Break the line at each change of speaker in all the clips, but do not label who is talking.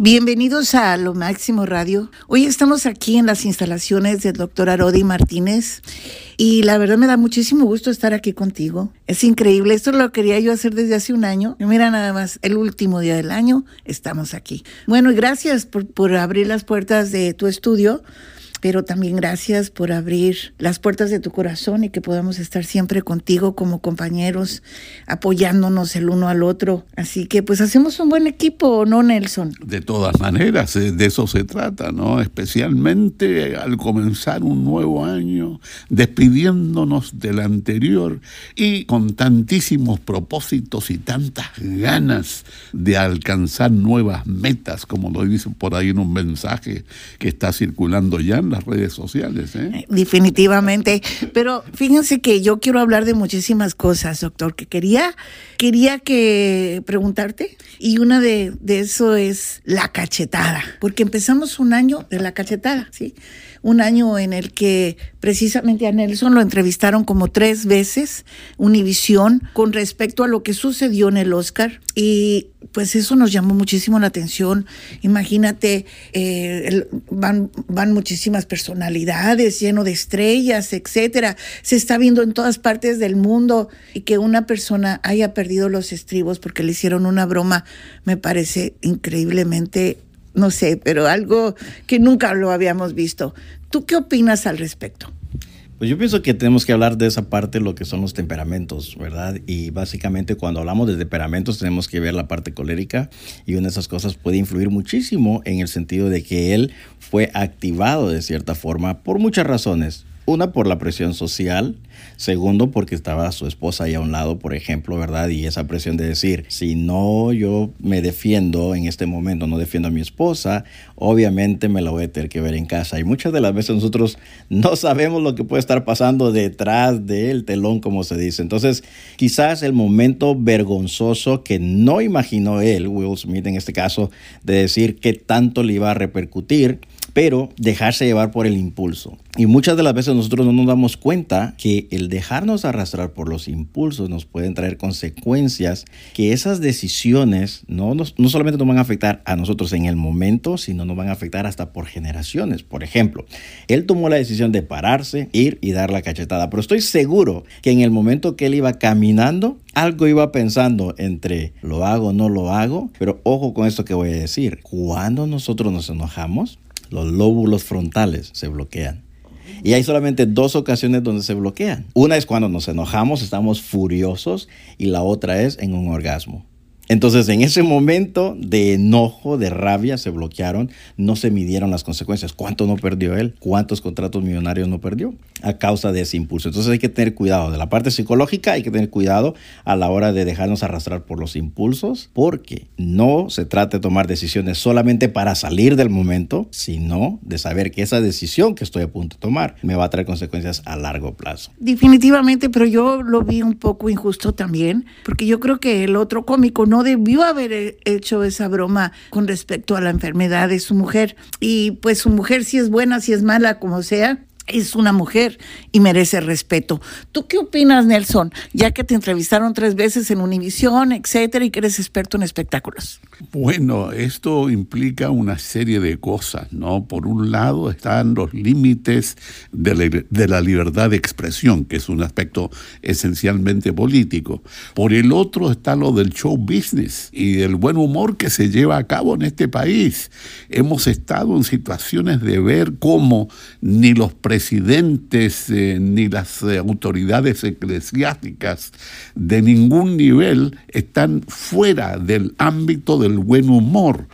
Bienvenidos a Lo Máximo Radio. Hoy estamos aquí en las instalaciones del doctor Arodi Martínez y la verdad me da muchísimo gusto estar aquí contigo. Es increíble, esto lo quería yo hacer desde hace un año. Mira nada más, el último día del año estamos aquí. Bueno, y gracias por, por abrir las puertas de tu estudio pero también gracias por abrir las puertas de tu corazón y que podamos estar siempre contigo como compañeros, apoyándonos el uno al otro. Así que pues hacemos un buen equipo, ¿no, Nelson?
De todas maneras, eh, de eso se trata, ¿no? Especialmente al comenzar un nuevo año, despidiéndonos del anterior y con tantísimos propósitos y tantas ganas de alcanzar nuevas metas, como lo dice por ahí en un mensaje que está circulando ya las redes sociales. ¿eh?
¿eh? Definitivamente. Pero fíjense que yo quiero hablar de muchísimas cosas, doctor, que quería, quería que preguntarte. Y una de, de eso es la cachetada, porque empezamos un año de la cachetada, ¿sí? Un año en el que precisamente a Nelson lo entrevistaron como tres veces, Univisión, con respecto a lo que sucedió en el Oscar. Y pues eso nos llamó muchísimo la atención. Imagínate, eh, van, van muchísimas personalidades, lleno de estrellas, etcétera. Se está viendo en todas partes del mundo y que una persona haya perdido los estribos porque le hicieron una broma, me parece increíblemente no sé, pero algo que nunca lo habíamos visto. ¿Tú qué opinas al respecto?
Pues yo pienso que tenemos que hablar de esa parte, lo que son los temperamentos, ¿verdad? Y básicamente cuando hablamos de temperamentos tenemos que ver la parte colérica y una de esas cosas puede influir muchísimo en el sentido de que él fue activado de cierta forma por muchas razones. Una, por la presión social. Segundo, porque estaba su esposa ahí a un lado, por ejemplo, ¿verdad? Y esa presión de decir, si no yo me defiendo en este momento, no defiendo a mi esposa, obviamente me la voy a tener que ver en casa. Y muchas de las veces nosotros no sabemos lo que puede estar pasando detrás del telón, como se dice. Entonces, quizás el momento vergonzoso que no imaginó él, Will Smith en este caso, de decir qué tanto le iba a repercutir pero dejarse llevar por el impulso. Y muchas de las veces nosotros no nos damos cuenta que el dejarnos arrastrar por los impulsos nos pueden traer consecuencias que esas decisiones no, no, solamente nos van a afectar a nosotros en el momento, sino nos van a afectar hasta por generaciones. Por ejemplo, él tomó la decisión de pararse, ir y dar la cachetada, pero estoy seguro que en el momento que él iba caminando, algo iba pensando entre lo hago no lo hago, pero ojo con esto que voy a decir. Cuando nosotros nos enojamos, los lóbulos frontales se bloquean. Y hay solamente dos ocasiones donde se bloquean. Una es cuando nos enojamos, estamos furiosos, y la otra es en un orgasmo. Entonces, en ese momento de enojo, de rabia, se bloquearon, no se midieron las consecuencias. ¿Cuánto no perdió él? ¿Cuántos contratos millonarios no perdió? A causa de ese impulso. Entonces hay que tener cuidado. De la parte psicológica hay que tener cuidado a la hora de dejarnos arrastrar por los impulsos, porque no se trata de tomar decisiones solamente para salir del momento, sino de saber que esa decisión que estoy a punto de tomar me va a traer consecuencias a largo plazo.
Definitivamente, pero yo lo vi un poco injusto también, porque yo creo que el otro cómico no debió haber hecho esa broma con respecto a la enfermedad de su mujer. Y pues su mujer si es buena, si es mala, como sea, es una mujer y merece respeto. ¿Tú qué opinas, Nelson? Ya que te entrevistaron tres veces en Univisión, etcétera, y que eres experto en espectáculos.
Bueno, esto implica una serie de cosas, ¿no? Por un lado están los límites de la, libertad de expresión, que es un aspecto esencialmente político. Por el otro está lo del show business y el buen humor que se lleva a cabo en este país. Hemos estado en situaciones de ver cómo ni los presidentes presidentes eh, ni las eh, autoridades eclesiásticas de ningún nivel están fuera del ámbito del buen humor.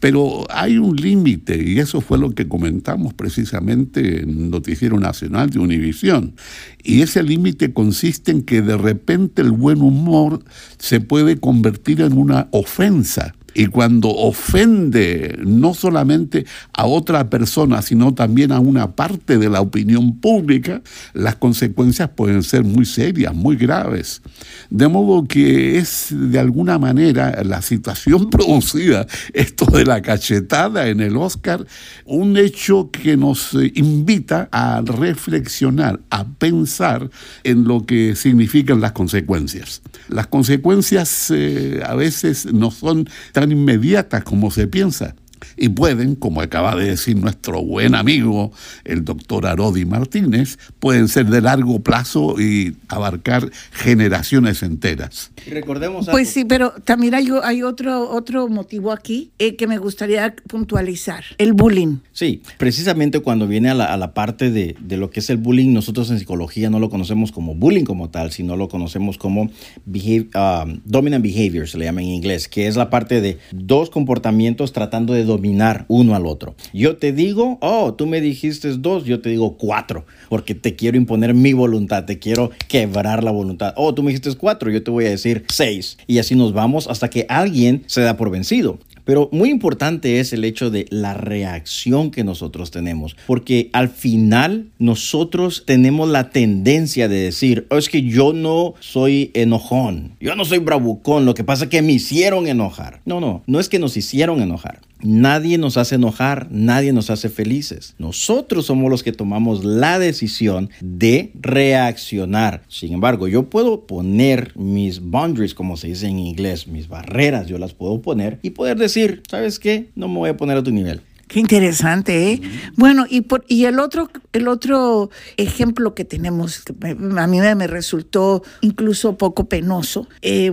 Pero hay un límite, y eso fue lo que comentamos precisamente en Noticiero Nacional de Univisión. Y ese límite consiste en que de repente el buen humor se puede convertir en una ofensa y cuando ofende no solamente a otra persona, sino también a una parte de la opinión pública, las consecuencias pueden ser muy serias, muy graves. De modo que es de alguna manera la situación producida, esto de la cachetada en el Oscar, un hecho que nos invita a reflexionar, a pensar en lo que significan las consecuencias. Las consecuencias eh, a veces no son tan inmediatas como se piensa. Y pueden, como acaba de decir nuestro buen amigo, el doctor Arodi Martínez, pueden ser de largo plazo y abarcar generaciones enteras.
recordemos
Pues sí, pero también hay, hay otro, otro motivo aquí eh, que me gustaría puntualizar, el bullying.
Sí, precisamente cuando viene a la, a la parte de, de, lo que es el bullying, nosotros en psicología no lo conocemos como bullying como tal, sino lo conocemos como behave, um, dominant behavior, se le llama en inglés, que es la parte de dos comportamientos tratando de dominar uno al otro. Yo te digo, oh, tú me dijiste dos, yo te digo cuatro, porque te quiero imponer mi voluntad, te quiero quebrar la voluntad. Oh, tú me dijiste cuatro, yo te voy a decir seis. Y así nos vamos hasta que alguien se da por vencido. Pero muy importante es el hecho de la reacción que nosotros tenemos, porque al final nosotros tenemos la tendencia de decir, oh, es que yo no soy enojón, yo no soy bravucón, lo que pasa es que me hicieron enojar. No, no, no es que nos hicieron enojar. Nadie nos hace enojar, nadie nos hace felices. Nosotros somos los que tomamos la decisión de reaccionar. Sin embargo, yo puedo poner mis boundaries, como se dice en inglés, mis barreras, yo las puedo poner y poder decir, ¿sabes qué? No me voy a poner a tu nivel.
Qué interesante, ¿eh? Bueno, y, por, y el, otro, el otro ejemplo que tenemos, que a mí me resultó incluso poco penoso, eh,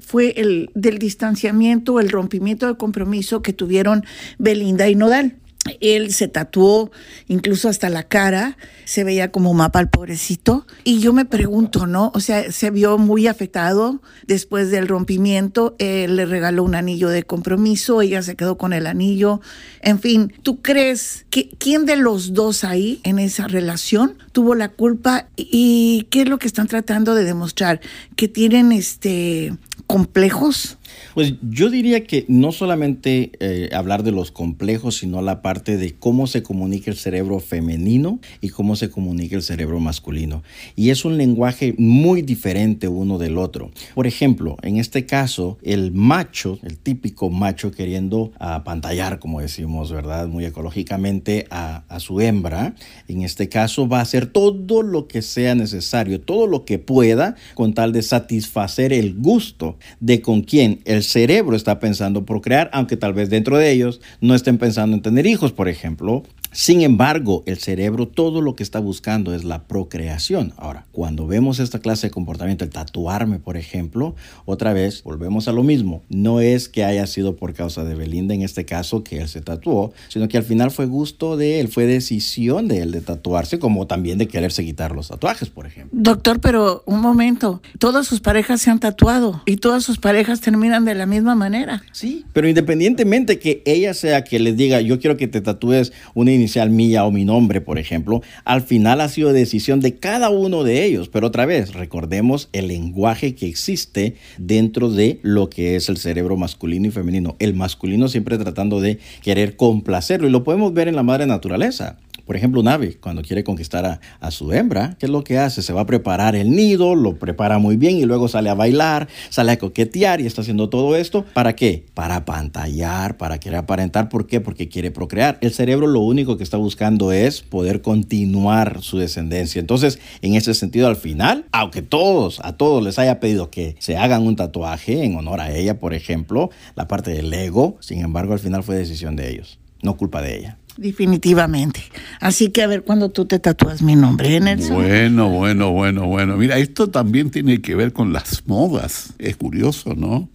fue el del distanciamiento, el rompimiento de compromiso que tuvieron Belinda y Nodal. Él se tatuó incluso hasta la cara, se veía como mapa al pobrecito. Y yo me pregunto, ¿no? O sea, se vio muy afectado después del rompimiento. Él le regaló un anillo de compromiso, ella se quedó con el anillo. En fin, ¿tú crees que quién de los dos ahí en esa relación tuvo la culpa y qué es lo que están tratando de demostrar? ¿Que tienen este complejos?
Pues yo diría que no solamente eh, hablar de los complejos, sino la parte de cómo se comunica el cerebro femenino y cómo se comunica el cerebro masculino. Y es un lenguaje muy diferente uno del otro. Por ejemplo, en este caso, el macho, el típico macho queriendo apantallar, como decimos, ¿verdad? Muy ecológicamente a, a su hembra, en este caso va a hacer todo lo que sea necesario, todo lo que pueda con tal de satisfacer el gusto de con quién el cerebro está pensando procrear, aunque tal vez dentro de ellos no estén pensando en tener hijos, por ejemplo. Sin embargo, el cerebro todo lo que está buscando es la procreación. Ahora, cuando vemos esta clase de comportamiento, el tatuarme, por ejemplo, otra vez volvemos a lo mismo. No es que haya sido por causa de Belinda en este caso que él se tatuó, sino que al final fue gusto de él, fue decisión de él de tatuarse, como también de quererse quitar los tatuajes, por ejemplo.
Doctor, pero un momento, todas sus parejas se han tatuado y todas sus parejas terminan de la misma manera.
Sí, pero independientemente que ella sea que les diga, yo quiero que te tatúes una mía o mi nombre, por ejemplo, al final ha sido decisión de cada uno de ellos. Pero otra vez, recordemos el lenguaje que existe dentro de lo que es el cerebro masculino y femenino. El masculino siempre tratando de querer complacerlo y lo podemos ver en la madre naturaleza. Por ejemplo, un ave, cuando quiere conquistar a, su hembra, ¿qué es lo que hace? Se va a preparar el nido, lo prepara muy bien y luego sale a bailar, sale a coquetear y está haciendo todo esto. ¿Para qué? Para pantallar, para querer aparentar. ¿Por qué? Porque quiere procrear. El cerebro lo único que está buscando es poder continuar su descendencia. Entonces, en ese sentido, al final, aunque todos, a todos les haya pedido que se hagan un tatuaje en honor a ella, por ejemplo, la parte del ego, sin embargo, al final fue decisión de ellos, no culpa de ella.
Definitivamente. Así que a ver cuando tú te tatúas mi nombre, Nelson.
Bueno, bueno, bueno, bueno. Mira, esto también tiene que ver con las modas. Es curioso, ¿no?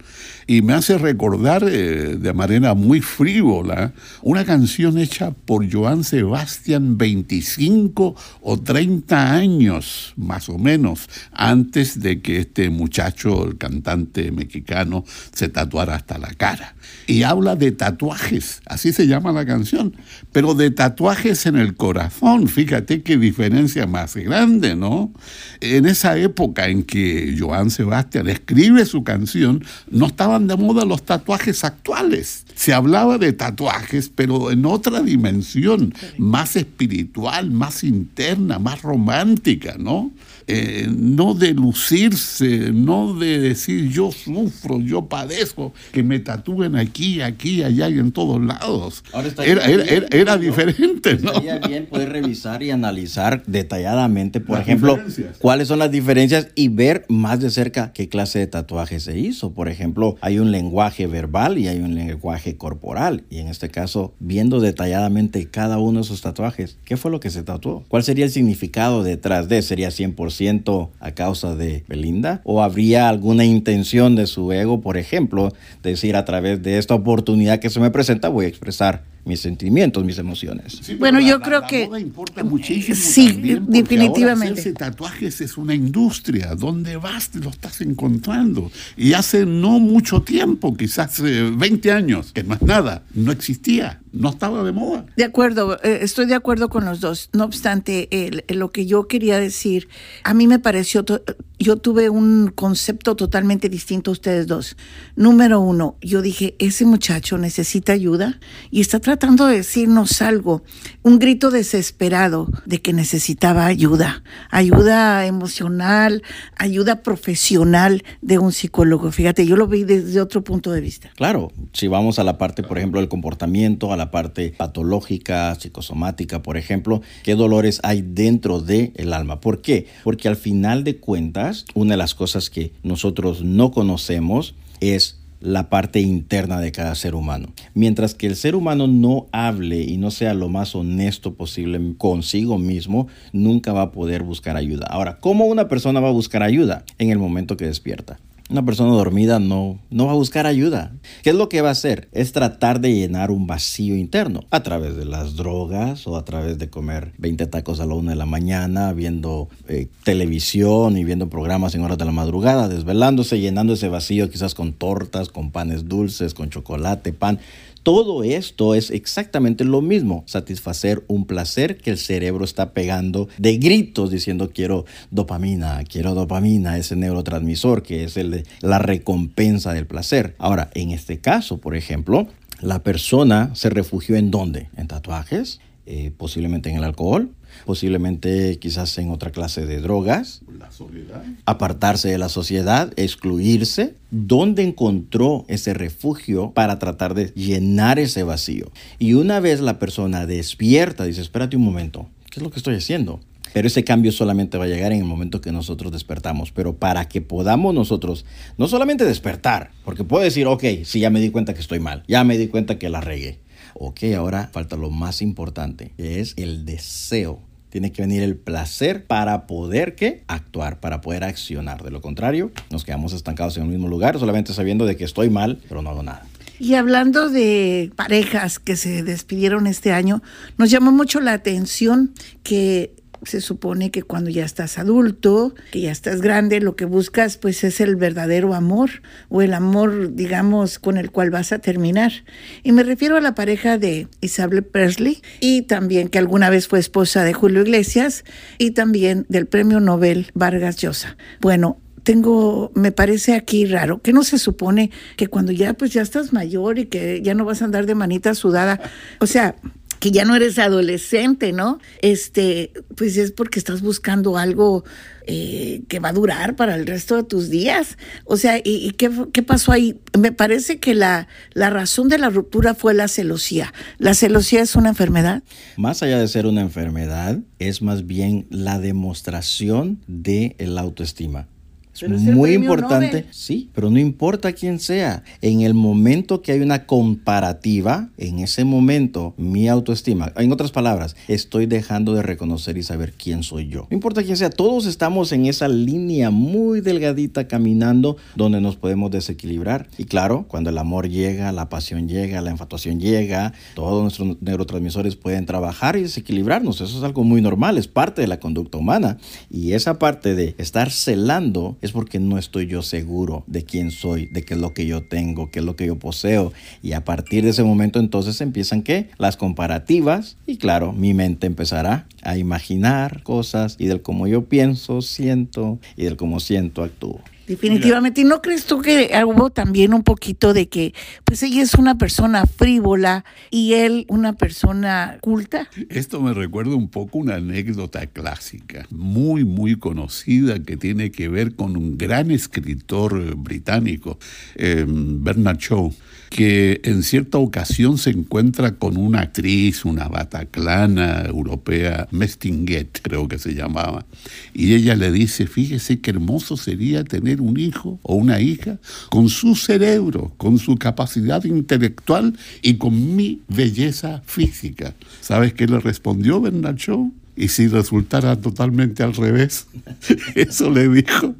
Y me hace recordar eh, de manera muy frívola una canción hecha por Joan Sebastián 25 o 30 años, más o menos, antes de que este muchacho, el cantante mexicano, se tatuara hasta la cara. Y habla de tatuajes, así se llama la canción pero de tatuajes en el corazón, fíjate qué diferencia más grande, ¿no? En esa época en que Joan Sebastián escribe su canción, no estaban de moda los tatuajes actuales. Se hablaba de tatuajes, pero en otra dimensión, más espiritual, más interna, más romántica, ¿no? Eh, no de lucirse, no de decir yo sufro, yo padezco, que me tatúen aquí, aquí, allá y en todos lados. era, era, diferente, ¿no?
Estaría bien poder revisar y analizar detalladamente, por ejemplo, cuáles son las diferencias y ver más de cerca qué clase de tatuaje se hizo. Por ejemplo, hay un lenguaje verbal y hay un lenguaje corporal. Y en este caso, viendo detalladamente cada uno de esos tatuajes, ¿qué fue lo que se tatuó? ¿Cuál sería el significado detrás de? ¿Sería 100% a causa de Belinda? ¿O habría alguna intención de su ego, por ejemplo, decir a través de esta oportunidad que se me presenta voy a expresar mis sentimientos, mis emociones.
bueno, yo creo que
moda importa muchísimo
sí, definitivamente.
hacerse tatuajes es una industria. Donde vas te lo estás encontrando. Y hace no mucho tiempo, quizás 20 eh, años, que más nada, no existía no estaba de moda.
De acuerdo, eh, estoy de acuerdo con los dos. No obstante, lo que yo quería decir, a mí me pareció, yo tuve un concepto totalmente distinto a ustedes dos. Número uno, yo dije, ese muchacho necesita ayuda y está tratando de decirnos algo, un grito desesperado de que necesitaba ayuda, ayuda emocional, ayuda profesional de un psicólogo. Fíjate, yo lo vi desde otro punto de vista.
Claro, si vamos a la parte, por ejemplo, del comportamiento, a la parte patológica, psicosomática, por ejemplo, qué dolores hay dentro del el alma. ¿Por qué? Porque al final de cuentas, una de las cosas que nosotros no conocemos es la parte interna de cada ser humano. Mientras que el ser humano no hable y no sea lo más honesto posible consigo mismo, nunca va a poder buscar ayuda. Ahora, ¿cómo una persona va a buscar ayuda? En el momento que despierta. Una persona dormida no, no va a buscar ayuda. ¿Qué es lo que va a hacer? Es tratar de llenar un vacío interno a través de las drogas o a través de comer 20 tacos a la una de la mañana, viendo eh, televisión y viendo programas en horas de la madrugada, desvelándose, llenando ese vacío quizás con tortas, con panes dulces, con chocolate, pan. Todo esto es exactamente lo mismo, satisfacer un placer que el cerebro está pegando de gritos diciendo quiero dopamina, quiero dopamina, ese neurotransmisor que es la recompensa del placer. Ahora, en este caso, por ejemplo, la persona se refugió en dónde? En tatuajes, eh, posiblemente en el alcohol, posiblemente quizás en otra clase de drogas.
La soledad.
Apartarse de la sociedad, excluirse. ¿Dónde encontró ese refugio para tratar de llenar ese vacío? Y una vez la persona despierta, dice, espérate un momento, ¿qué es lo que estoy haciendo? Pero ese cambio solamente va a llegar en el momento que nosotros despertamos. Pero para que podamos nosotros, no solamente despertar, porque puedo decir, ok, sí, ya me di cuenta que estoy mal, ya me di cuenta que la regué. Ok, ahora falta lo más importante, que es el deseo. Tiene que venir el placer para poder ¿qué? actuar, para poder accionar. De lo contrario, nos quedamos estancados en el mismo lugar, solamente sabiendo de que estoy mal, pero no hago nada.
Y hablando de parejas que se despidieron este año, nos llamó mucho la atención que se supone que cuando ya estás adulto, que ya estás grande, lo que buscas pues es el verdadero amor o el amor, digamos, con el cual vas a terminar. Y me refiero a la pareja de Isabel Presley y también que alguna vez fue esposa de Julio Iglesias y también del premio Nobel Vargas Llosa. Bueno, tengo, me parece aquí raro, que no se supone que cuando ya pues ya estás mayor y que ya no vas a andar de manita sudada, o sea, que ya no eres adolescente, ¿no? Este, pues es porque estás buscando algo eh, que va a durar para el resto de tus días. O sea, ¿y, qué, pasó ahí? Me parece que la, la razón de la ruptura fue la celosía. ¿La celosía es una enfermedad?
Más allá de ser una enfermedad, es más bien la demostración de la autoestima muy importante, sí, pero no importa quién sea. En el momento que hay una comparativa, en ese momento mi autoestima, en otras palabras, estoy dejando de reconocer y saber quién soy yo. No importa quién sea, todos estamos en esa línea muy delgadita caminando donde nos podemos desequilibrar. Y claro, cuando el amor llega, la pasión llega, la enfatuación llega, todos nuestros neurotransmisores pueden trabajar y desequilibrarnos. Eso es algo muy normal, es parte de la conducta humana. Y esa parte de estar celando es porque no estoy yo seguro de quién soy, de qué es lo que yo tengo, qué es lo que yo poseo. Y a partir de ese momento entonces empiezan qué? Las comparativas y claro, mi mente empezará a imaginar cosas y del cómo yo pienso, siento y del cómo siento, actúo.
Definitivamente. ¿Y no crees tú que hubo también un poquito de que, pues ella es una persona frívola y él una persona culta?
Esto me recuerda un poco una anécdota clásica, muy, muy conocida, que tiene que ver con un gran escritor británico, eh, Bernard Shaw que en cierta ocasión se encuentra con una actriz, una bataclana europea, Mestinguet creo que se llamaba, y ella le dice, fíjese qué hermoso sería tener un hijo o una hija con su cerebro, con su capacidad intelectual y con mi belleza física. ¿Sabes qué le respondió Bernard Shaw? y si resultara totalmente al revés, eso le dijo.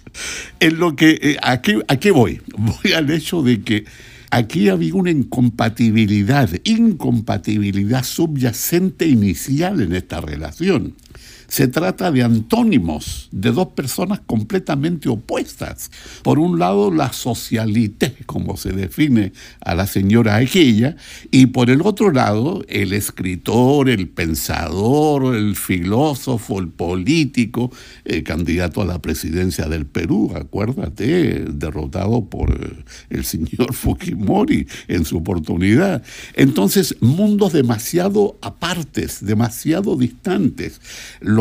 En lo que, eh, ¿a qué voy? Voy al hecho de que Aquí había una incompatibilidad, incompatibilidad subyacente inicial en esta relación. Se trata de antónimos, de dos personas completamente opuestas. Por un lado, la socialité, como se define a la señora aquella, y por el otro lado, el escritor, el pensador, el filósofo, el político, el candidato a la presidencia del Perú, acuérdate, derrotado por el señor Fujimori en su oportunidad. Entonces, mundos demasiado apartes, demasiado distantes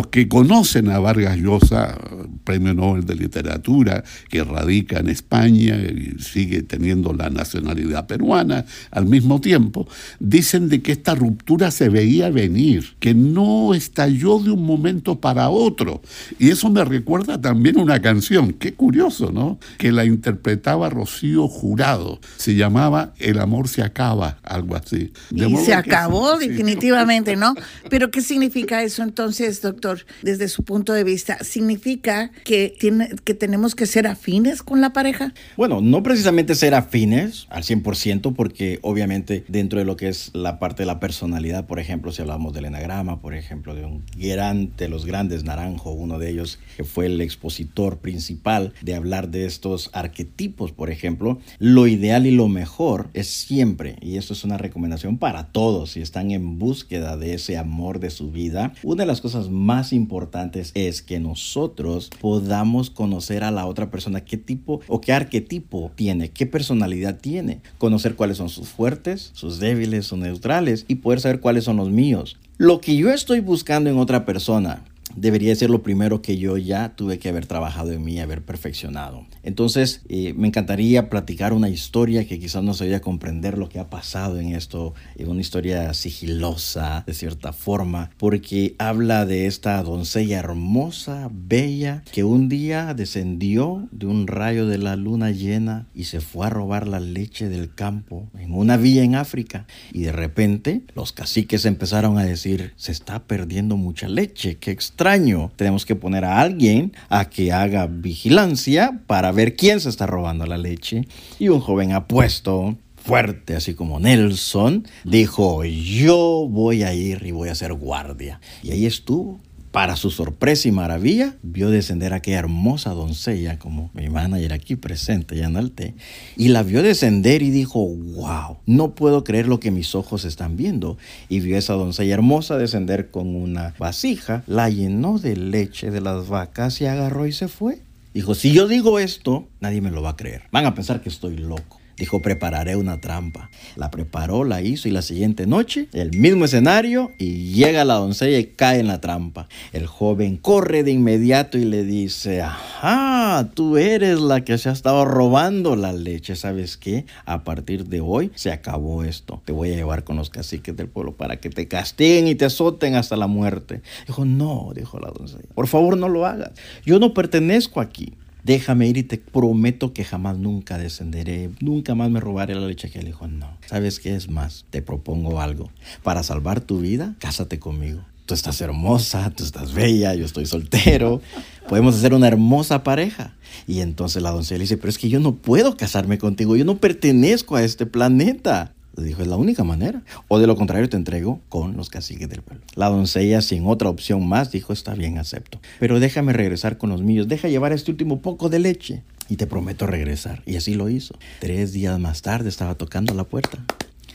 que conocen a Vargas Llosa, premio Nobel de Literatura, que radica en España y sigue teniendo la nacionalidad peruana al mismo tiempo, dicen de que esta ruptura se veía venir, que no estalló de un momento para otro. Y eso me recuerda también una canción, qué curioso, ¿no? Que la interpretaba Rocío Jurado, se llamaba El amor se acaba, algo así.
y se acabó definitivamente, ¿no? Pero ¿qué significa eso entonces, doctor? Desde su punto de vista, ¿significa que, tiene, que tenemos que ser afines con la pareja?
Bueno, no precisamente ser afines al 100%, porque obviamente dentro de lo que es la parte de la personalidad, por ejemplo, si hablamos del enagrama, por ejemplo, de un gran, de los grandes Naranjo, uno de ellos que fue el expositor principal de hablar de estos arquetipos, por ejemplo, lo ideal y lo mejor es siempre, y esto es una recomendación para todos, si están en búsqueda de ese amor de su vida, una de las cosas más importantes es que nosotros podamos conocer a la otra persona qué tipo o qué arquetipo tiene, qué personalidad tiene, conocer cuáles son sus fuertes, sus débiles, sus neutrales y poder saber cuáles son los míos. Lo que yo estoy buscando en otra persona debería ser lo primero que yo ya tuve que haber trabajado en mí, haber perfeccionado. Entonces, eh, me encantaría platicar una historia que quizás nos ayude a comprender lo que ha pasado en esto, en una historia sigilosa, de cierta forma, porque habla de esta doncella hermosa, bella, que un día descendió de un rayo de la luna llena y se fue a robar la leche del campo en una villa en África. Y de repente, los caciques empezaron a decir, se está perdiendo mucha leche, qué extraño. Tenemos que poner a alguien a que haga vigilancia para ver quién se está robando la leche. Y un joven apuesto, fuerte, así como Nelson, dijo, yo voy a ir y voy a ser guardia. Y ahí estuvo para su sorpresa y maravilla, vio descender a aquella hermosa doncella, como mi manager aquí presente, ya en té, y la vio descender y dijo, wow, no puedo creer lo que mis ojos están viendo. Y vio a esa doncella hermosa descender con una vasija, la llenó de leche de las vacas y agarró y se fue. Dijo, si yo digo esto, nadie me lo va a creer. Van a pensar que estoy loco. Dijo, prepararé una trampa. La preparó, la hizo y la siguiente noche, el mismo escenario y llega la doncella y cae en la trampa. El joven corre de inmediato y le dice, ajá, tú eres la que se ha estado robando la leche. ¿Sabes qué? A partir de hoy se acabó esto. Te voy a llevar con los caciques del pueblo para que te castiguen y te azoten hasta la muerte. Dijo, no, dijo la doncella, por favor no lo hagas. Yo no pertenezco aquí déjame ir y te prometo que jamás nunca descenderé, nunca más me robaré la leche que él dijo, no. ¿Sabes qué es más? Te propongo algo. Para salvar tu vida, cásate conmigo. Tú estás hermosa, tú estás bella, yo estoy soltero. Podemos hacer una hermosa pareja. Y entonces la doncella dice, pero es que yo no puedo casarme contigo, yo no pertenezco a este planeta. Le dijo, es la única manera. O de lo contrario, te entrego con los caciques del pueblo. La doncella, sin otra opción más, dijo, está bien, acepto. Pero déjame regresar con los míos. Deja llevar este último poco de leche. Y te prometo regresar. Y así lo hizo. Tres días más tarde estaba tocando la puerta.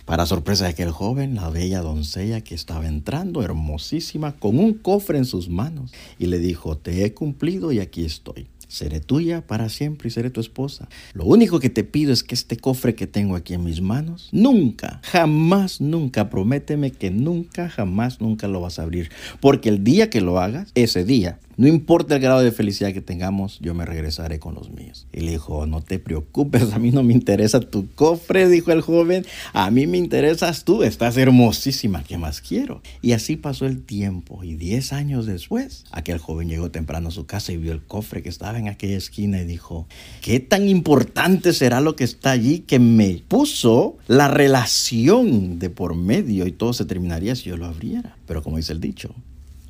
Para sorpresa de aquel joven, la bella doncella que estaba entrando, hermosísima, con un cofre en sus manos, y le dijo, te he cumplido y aquí estoy. Seré tuya para siempre y seré tu esposa. Lo único que te pido es que este cofre que tengo aquí en mis manos, nunca, jamás, nunca, prométeme que nunca, jamás, nunca lo vas a abrir. Porque el día que lo hagas, ese día, no importa el grado de felicidad que tengamos, yo me regresaré con los míos. Y le dijo, no te preocupes, a mí no me interesa tu cofre, dijo el joven, a mí me interesas tú, estás hermosísima, ¿qué más quiero? Y así pasó el tiempo y diez años después, aquel joven llegó temprano a su casa y vio el cofre que estaba en aquella esquina y dijo, ¿qué tan importante será lo que está allí que me puso la relación de por medio y todo se terminaría si yo lo abriera? Pero como dice el dicho,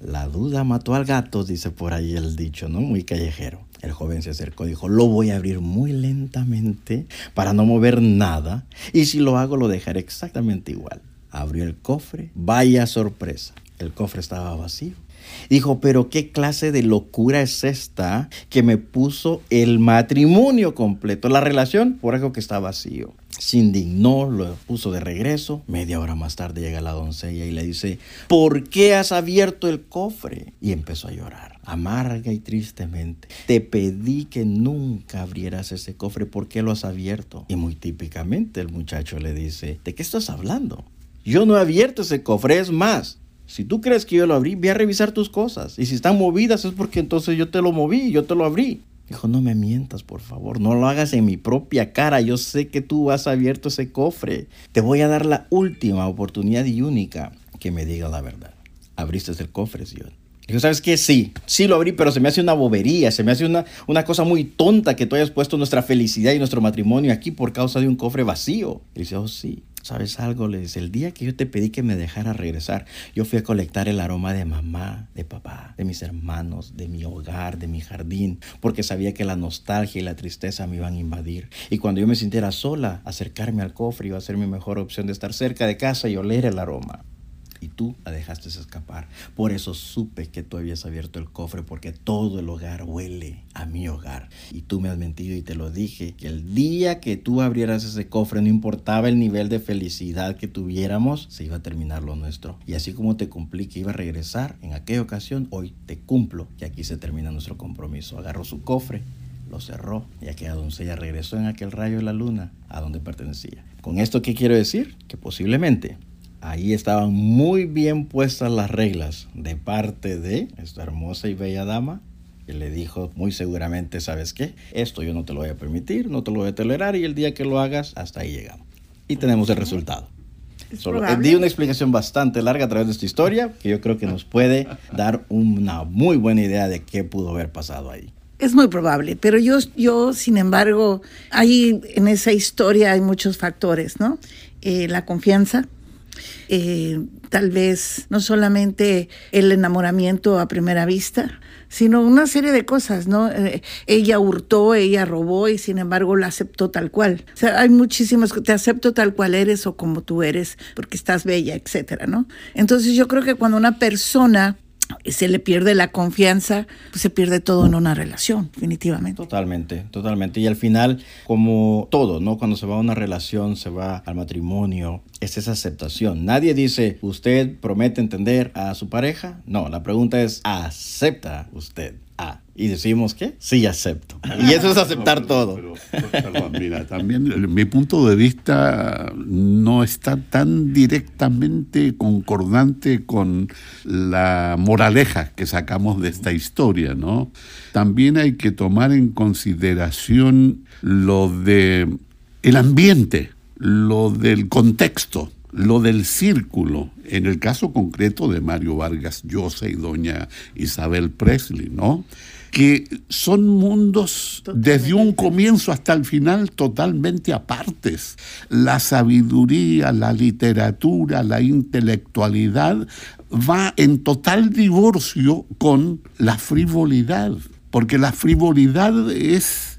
la duda mató al gato, dice por ahí el dicho, ¿no? Muy callejero. El joven se acercó y dijo, lo voy a abrir muy lentamente para no mover nada y si lo hago lo dejaré exactamente igual. Abrió el cofre, vaya sorpresa, el cofre estaba vacío. Dijo, pero qué clase de locura es esta que me puso el matrimonio completo, la relación por algo que está vacío se indignó, lo puso de regreso. Media hora más tarde llega la doncella y le dice, ¿por qué has abierto el cofre? Y empezó a llorar, amarga y tristemente. Te pedí que nunca abrieras ese cofre, ¿por qué lo has abierto? Y muy típicamente el muchacho le dice, ¿de qué estás hablando? Yo no he abierto ese cofre, es más. Si tú crees que yo lo abrí, ve a revisar tus cosas. Y si están movidas es porque entonces yo te lo moví, yo te lo abrí. Dijo, no me mientas, por favor, no lo hagas en mi propia cara. Yo sé que tú has abierto ese cofre. Te voy a dar la última oportunidad y única que me diga la verdad. Abriste el cofre, Sion. Dijo, ¿sabes qué? Sí, sí lo abrí, pero se me hace una bobería, se me hace una, una cosa muy tonta que tú hayas puesto nuestra felicidad y nuestro matrimonio aquí por causa de un cofre vacío. Y dice, oh sí, ¿Sabes algo? Le dice, el día que yo te pedí que me dejara regresar, yo fui a colectar el aroma de mamá, de papá, de mis hermanos, de mi hogar, de mi jardín, porque sabía que la nostalgia y la tristeza me iban a invadir. Y cuando yo me sintiera sola, acercarme al cofre iba a ser mi mejor opción de estar cerca de casa y oler el aroma y tú la dejaste escapar. Por eso supe que tú habías abierto el cofre porque todo el hogar huele a mi hogar. Y tú me has mentido y te lo dije, que el día que tú abrieras ese cofre, no importaba el nivel de felicidad que tuviéramos, se iba a terminar lo nuestro. Y así como te cumplí que iba a regresar en aquella ocasión, hoy te cumplo que aquí se termina nuestro compromiso. Agarró su cofre, lo cerró y aquella doncella regresó en aquel rayo de la luna a donde pertenecía. ¿Con esto qué quiero decir? Que posiblemente Ahí estaban muy bien puestas las reglas de parte de esta hermosa y bella dama que le dijo muy seguramente, ¿sabes qué? Esto yo no te lo voy a permitir, no te lo voy a tolerar y el día que lo hagas, hasta ahí llegamos. Y tenemos el resultado. Solo, eh, di una explicación bastante larga a través de esta historia que yo creo que nos puede dar una muy buena idea de qué pudo haber pasado ahí.
Es muy probable, pero yo, yo sin embargo, ahí en esa historia hay muchos factores, ¿no? Eh, la confianza, eh, tal vez no solamente el enamoramiento a primera vista, sino una serie de cosas, ¿no? Eh, ella hurtó, ella robó y sin embargo la aceptó tal cual. O sea, hay muchísimas, te acepto tal cual eres o como tú eres porque estás bella, etcétera, ¿no? Entonces yo creo que cuando una persona se le pierde la confianza, pues se pierde todo en una relación, definitivamente.
Totalmente, totalmente. Y al final, como todo, ¿no? Cuando se va a una relación, se va al matrimonio, es esa aceptación. Nadie dice, ¿usted promete entender a su pareja? No, la pregunta es, ¿acepta usted a y decimos que sí acepto. Y eso es aceptar todo.
mira, también mi punto de vista no está tan directamente concordante con la moraleja que sacamos de esta historia, ¿no? También hay que tomar en consideración lo de el ambiente, lo del contexto lo del círculo, en el caso concreto de Mario Vargas Llosa y doña Isabel Presley, ¿no? que son mundos desde un comienzo hasta el final totalmente apartes. La sabiduría, la literatura, la intelectualidad va en total divorcio con la frivolidad, porque la frivolidad es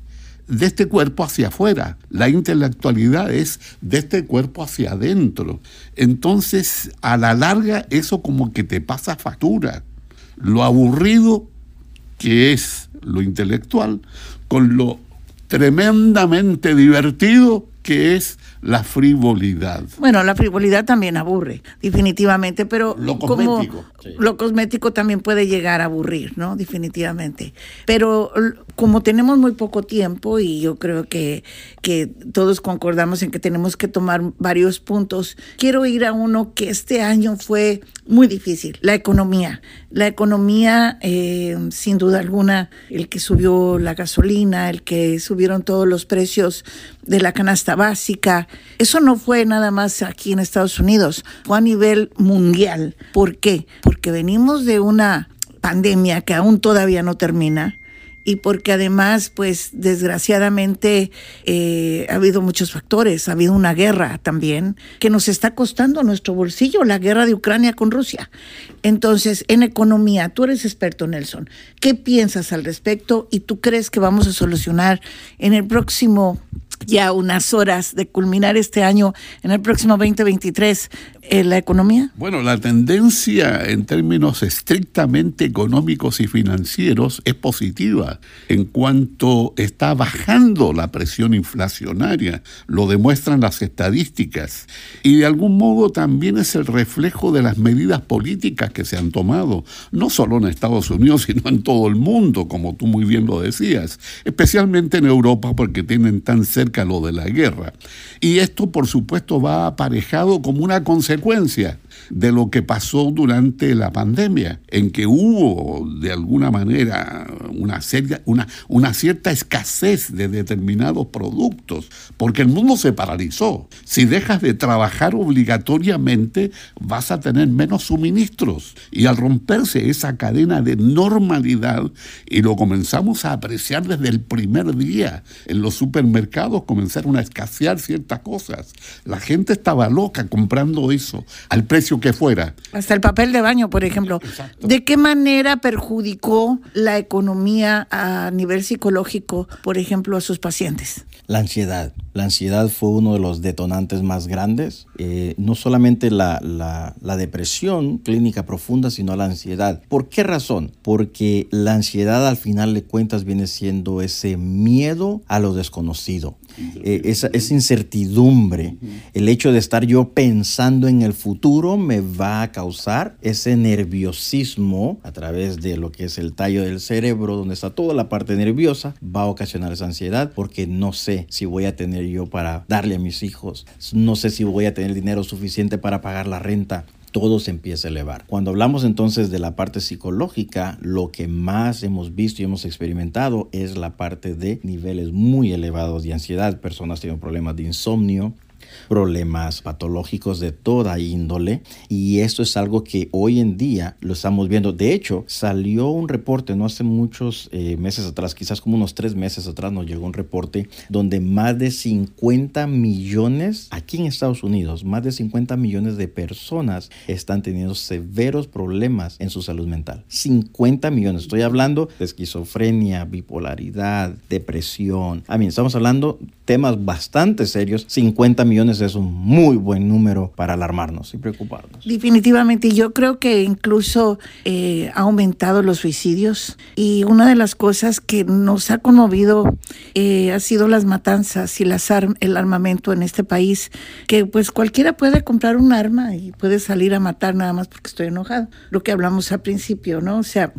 de este cuerpo hacia afuera, la intelectualidad es de este cuerpo hacia adentro. Entonces, a la larga, eso como que te pasa factura. Lo aburrido que es lo intelectual, con lo tremendamente divertido que es la frivolidad.
Bueno, la frivolidad también aburre, definitivamente, pero
Lo
como
cosmético.
Sí.
lo cosmético también puede llegar a aburrir, ¿no? Definitivamente. Pero como tenemos muy poco tiempo y yo creo que, que todos concordamos en que tenemos que tomar varios puntos, quiero ir a uno que este año fue muy difícil, la economía. La economía, eh, sin duda alguna, el que subió la gasolina, el que subieron todos los precios de la canasta básica, eso no fue nada más aquí en Estados Unidos, fue a nivel mundial. ¿Por qué? Porque venimos de una pandemia que aún todavía no termina y porque además, pues desgraciadamente eh, ha habido muchos factores, ha habido una guerra también que nos está costando nuestro bolsillo, la guerra de Ucrania con Rusia. Entonces, en economía, tú eres experto, Nelson, ¿qué piensas al respecto y tú crees que vamos a solucionar en el próximo ya unas horas de culminar este año, en el próximo 2023, eh, la economía?
Bueno, la tendencia en términos estrictamente económicos y financieros es positiva en cuanto está bajando la presión inflacionaria, lo demuestran las estadísticas, y de algún modo también es el reflejo de las medidas políticas que se han tomado, no solo en Estados Unidos, sino en todo el mundo, como tú muy bien lo decías, especialmente en Europa porque tienen tan cerca lo de la guerra. Y esto, por supuesto, va aparejado como una consecuencia consecuencias de lo que pasó durante la pandemia, en que hubo de alguna manera una, seria, una, una cierta escasez de determinados productos, porque el mundo se paralizó. Si dejas de trabajar obligatoriamente, vas a tener menos suministros. Y al romperse esa cadena de normalidad, y lo comenzamos a apreciar desde el primer día, en los supermercados comenzaron a escasear ciertas cosas. La gente estaba loca comprando eso al precio que fuera.
Hasta el papel de baño, por ejemplo.
Exacto.
¿De qué manera perjudicó la economía a nivel psicológico, por ejemplo, a sus pacientes?
La ansiedad. La ansiedad fue uno de los detonantes más grandes. Eh, no solamente la, la- la depresión clínica profunda, sino la ansiedad. ¿Por qué razón? Porque la ansiedad al final de cuentas viene siendo ese miedo a lo desconocido. Eh, esa, esa incertidumbre, el hecho de estar yo pensando en el futuro me va a causar ese nerviosismo a través de lo que es el tallo del cerebro, donde está toda la parte nerviosa, va a ocasionar esa ansiedad porque no sé si voy a tener yo para darle a mis hijos, no sé si voy a tener dinero suficiente para pagar la renta, todo se empieza a elevar. Cuando hablamos entonces de la parte psicológica, lo que más hemos visto y hemos experimentado es la parte de niveles muy elevados de ansiedad. Personas tienen problemas de insomnio, problemas patológicos de toda índole y esto es algo que hoy en día lo estamos viendo. De hecho, salió un reporte no hace muchos eh, meses atrás, quizás como unos tres meses atrás nos llegó un reporte donde más de 50 millones, aquí en Estados Unidos, más de 50 millones de personas están teniendo severos problemas en su salud mental. 50 millones. Estoy hablando de esquizofrenia, bipolaridad, depresión. A mí, estamos hablando temas bastante serios. 50 millones es un muy buen número para alarmarnos y preocuparnos.
Definitivamente, yo creo que incluso eh, ha aumentado los suicidios y una de las cosas que nos ha conmovido eh, ha sido las matanzas y las el armamento en este país, que pues cualquiera puede comprar un arma y puede salir a matar nada más porque estoy enojado, lo que hablamos al principio, ¿no? O sea,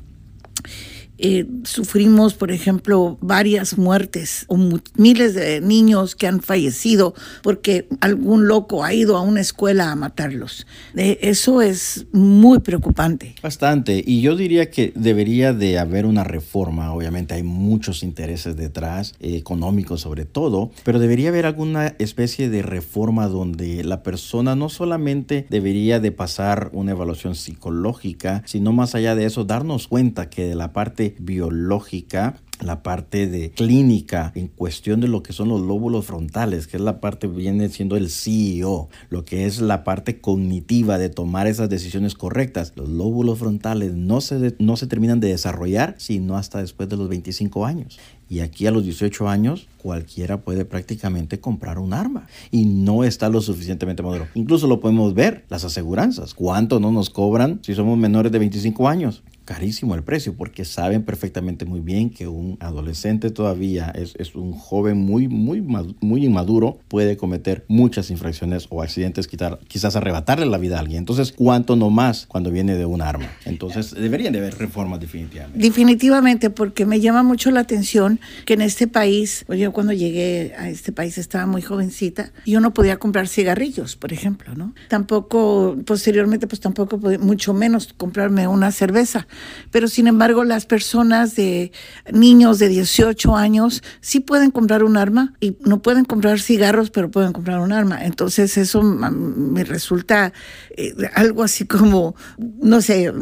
eh, sufrimos, por ejemplo, varias muertes o mu- miles de niños que han fallecido porque algún loco ha ido a una escuela a matarlos. Eh, eso es muy preocupante.
Bastante, y yo diría que debería de haber una reforma, obviamente hay muchos intereses detrás, eh, económicos sobre todo, pero debería haber alguna especie de reforma donde la persona no solamente debería de pasar una evaluación psicológica, sino más allá de eso darnos cuenta que de la parte biológica la parte de clínica en cuestión de lo que son los lóbulos frontales, que es la parte viene siendo el CEO, lo que es la parte cognitiva de tomar esas decisiones correctas. Los lóbulos frontales no se, no se terminan de desarrollar sino hasta después de los 25 años. Y aquí a los 18 años cualquiera puede prácticamente comprar un arma y no está lo suficientemente maduro. Incluso lo podemos ver, las aseguranzas. ¿Cuánto no nos cobran si somos menores de 25 años? Carísimo el precio porque saben perfectamente muy bien que un adolescente todavía es, es un joven muy, muy, muy inmaduro, puede cometer muchas infracciones o accidentes, quitar, quizás arrebatarle la vida a alguien. Entonces, ¿cuánto no más cuando viene de un arma? Entonces, deberían de haber reformas definitivamente.
Definitivamente, porque me llama mucho la atención que en este país, pues yo cuando llegué a este país estaba muy jovencita, yo no podía comprar cigarrillos, por ejemplo, ¿no? Tampoco, posteriormente, pues tampoco, mucho menos comprarme una cerveza. Pero sin embargo, las personas de niños de 18 años sí pueden comprar un arma y no pueden comprar cigarros, pero pueden comprar un arma. Entonces eso me resulta eh, algo así como, no sé,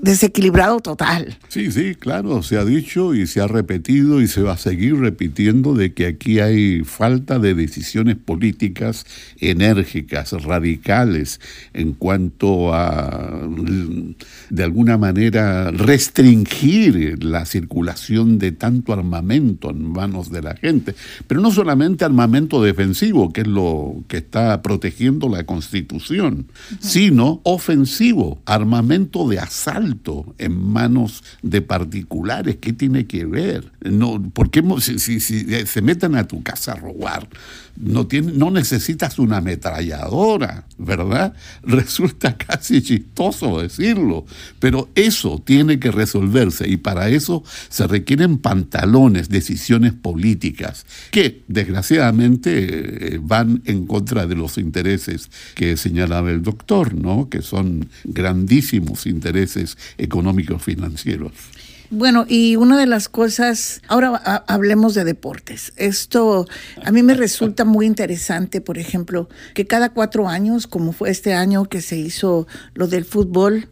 desequilibrado total.
Sí, sí, claro, se ha dicho y se ha repetido y se va a seguir repitiendo de que aquí hay falta de decisiones políticas enérgicas, radicales, en cuanto a, de alguna manera, restringir la circulación de tanto armamento en manos de la gente. Pero no solamente armamento defensivo, que es lo que está protegiendo la Constitución, sino ofensivo, armamento de asalto en manos de particulares. ¿Qué tiene que ver? No, ¿Por qué si, si, se meten a tu casa a robar? No, tiene, no necesitas una ametralladora, ¿verdad? Resulta casi chistoso decirlo, pero eso tiene que resolverse y para eso se requieren pantalones, decisiones políticas, que desgraciadamente eh, van en contra de los intereses que señalaba el doctor, ¿no? Que son grandísimos intereses económicos financieros.
Bueno, y una de las cosas, ahora hablemos de deportes. Esto a mí me resulta muy interesante, por ejemplo, que cada cuatro años, como fue este año que se hizo lo del fútbol,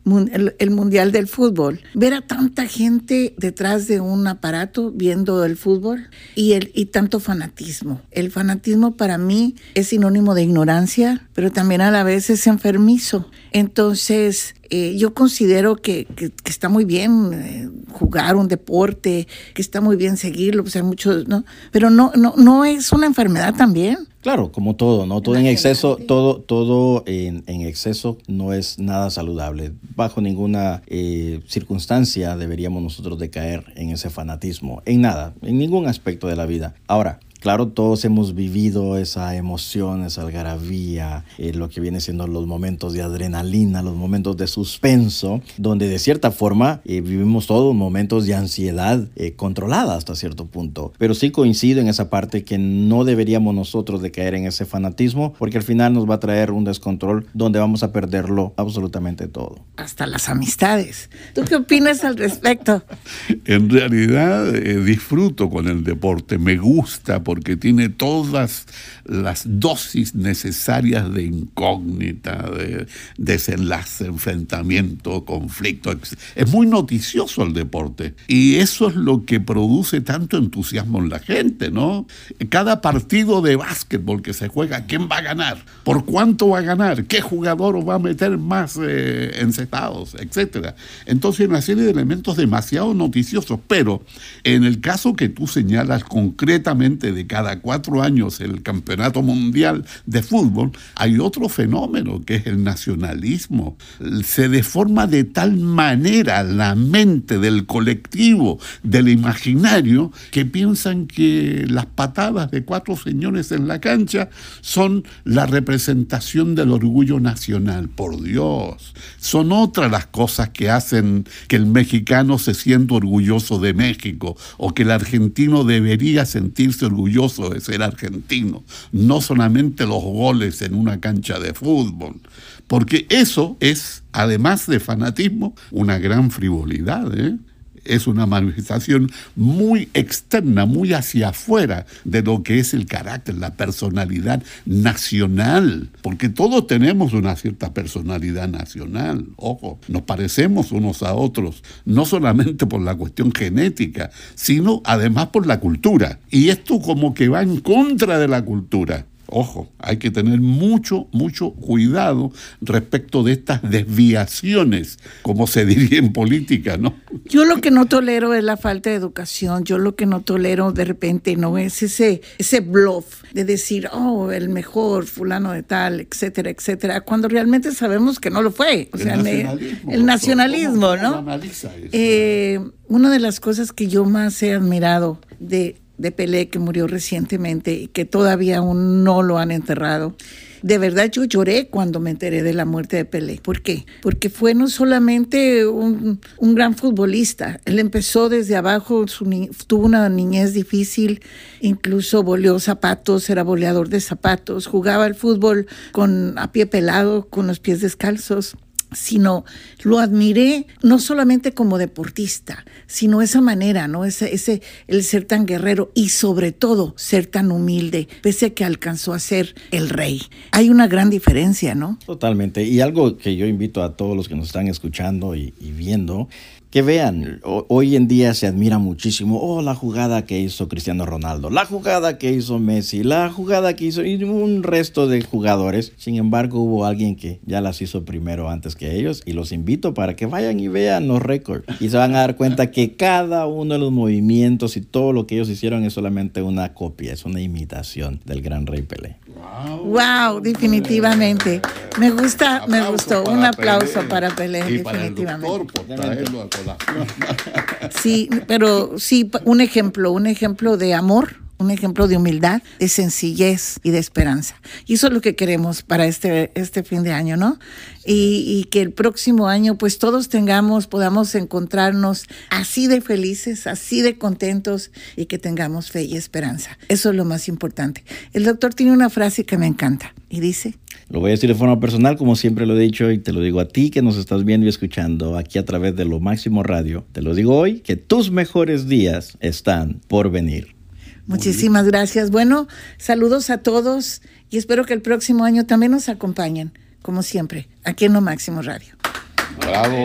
el, Mundial del Fútbol, ver a tanta gente detrás de un aparato viendo el fútbol y, el, y tanto fanatismo. El fanatismo para mí es sinónimo de ignorancia, pero también a la vez es enfermizo. Entonces, eh, yo considero que, está muy bien eh, jugar un deporte, que está muy bien seguirlo, pues hay muchos, ¿no? Pero no, no, no es una enfermedad también.
Claro, como todo, ¿no? Todo en exceso, todo, todo en, exceso no es nada saludable. Bajo ninguna eh, circunstancia deberíamos nosotros de caer en ese fanatismo, en nada, en ningún aspecto de la vida. Ahora, Claro, todos hemos vivido esa emoción, esa algarabía, eh, lo que viene siendo los momentos de adrenalina, los momentos de suspenso, donde de cierta forma eh, vivimos todos momentos de ansiedad eh, controlada hasta cierto punto. Pero sí coincido en esa parte que no deberíamos nosotros de caer en ese fanatismo, porque al final nos va a traer un descontrol donde vamos a perderlo absolutamente todo.
Hasta las amistades. ¿Tú qué opinas al respecto?
en realidad disfruto con el deporte, me gusta porque tiene todas las dosis necesarias de incógnita, de desenlace, enfrentamiento, conflicto. Es muy noticioso el deporte y eso es lo que produce tanto entusiasmo en la gente, ¿no? Cada partido de básquetbol que se juega, ¿quién va a ganar? ¿Por cuánto va a ganar? ¿Qué jugador va a meter más eh, encestados? Etcétera. Entonces, una serie de elementos demasiado noticiosos, pero en el caso que tú señalas concretamente de cada cuatro años el Campeonato Mundial de Fútbol, hay otro fenómeno que es el nacionalismo. Se deforma de tal manera la mente del colectivo, del imaginario, que piensan que las patadas de cuatro señores en la cancha son la representación del orgullo nacional. Por Dios, son otras las cosas que hacen que el mexicano se sienta orgulloso de México o que el argentino debería sentirse orgulloso de ser argentino, no solamente los goles en una cancha de fútbol, porque eso es, además de fanatismo, una gran frivolidad. ¿eh? Es una manifestación muy externa, muy hacia afuera de lo que es el carácter, la personalidad nacional, porque todos tenemos una cierta personalidad nacional, ojo, nos parecemos unos a otros, no solamente por la cuestión genética, sino además por la cultura. Y esto como que va en contra de la cultura. Ojo, hay que tener mucho, mucho cuidado respecto de estas desviaciones, como se diría en política, ¿no?
Yo lo que no tolero es la falta de educación. Yo lo que no tolero de repente no es ese, ese bluff de decir, oh, el mejor fulano de tal, etcétera, etcétera, cuando realmente sabemos que no lo fue. O
El
sea,
nacionalismo,
el nacionalismo,
¿cómo- cómo
¿no?
eso?
Eh, una de las cosas que yo más he admirado de, de Pelé, que murió recientemente y que todavía aún no lo han enterrado, de verdad yo lloré cuando me enteré de la muerte de Pelé. ¿Por qué? Porque fue no solamente un, un gran futbolista, él empezó desde abajo, su tuvo una niñez difícil, incluso boleó zapatos, era boleador de zapatos, jugaba el fútbol con a pie pelado, con los pies descalzos sino lo admiré no solamente como deportista, sino esa manera, ¿no? Ese, ese, el ser tan guerrero y sobre todo ser tan humilde, pese a que alcanzó a ser el rey. Hay una gran diferencia, ¿no?
Totalmente. Y algo que yo invito a todos los que nos están escuchando y, y viendo, que vean, ho- hoy en día se admira muchísimo, oh, la jugada que hizo Cristiano Ronaldo, la jugada que hizo Messi, la jugada que hizo y un resto de jugadores. Sin embargo, hubo alguien que ya las hizo primero antes que ellos y los invito para que vayan y vean los récords y se van a dar cuenta que cada uno de los movimientos y todo lo que ellos hicieron es solamente una copia, es una imitación del gran rey Pelé.
Wow, definitivamente. Me gusta, me gustó. Un aplauso
Pelé.
para Pelé,
y para el
definitivamente.
doctor por traerlo a.
Sí, pero sí, un ejemplo, un ejemplo de amor, un ejemplo de humildad, de sencillez y de esperanza. Y eso es lo que queremos para este, este fin de año, ¿no? Y, y que el próximo año, pues todos tengamos, podamos encontrarnos así de felices, así de contentos y que tengamos fe y esperanza. Eso es lo más importante. El doctor tiene una frase que me encanta y dice,
Lo voy a decir de forma personal, como siempre lo he dicho, y te lo digo a ti que nos estás viendo y escuchando aquí a través de Lo Máximo Radio. Te lo digo hoy, que tus mejores días están por venir.
Muchísimas gracias. Bueno, saludos a todos y espero que el próximo año también nos acompañen, como siempre, aquí en Lo Máximo Radio.
Bravo.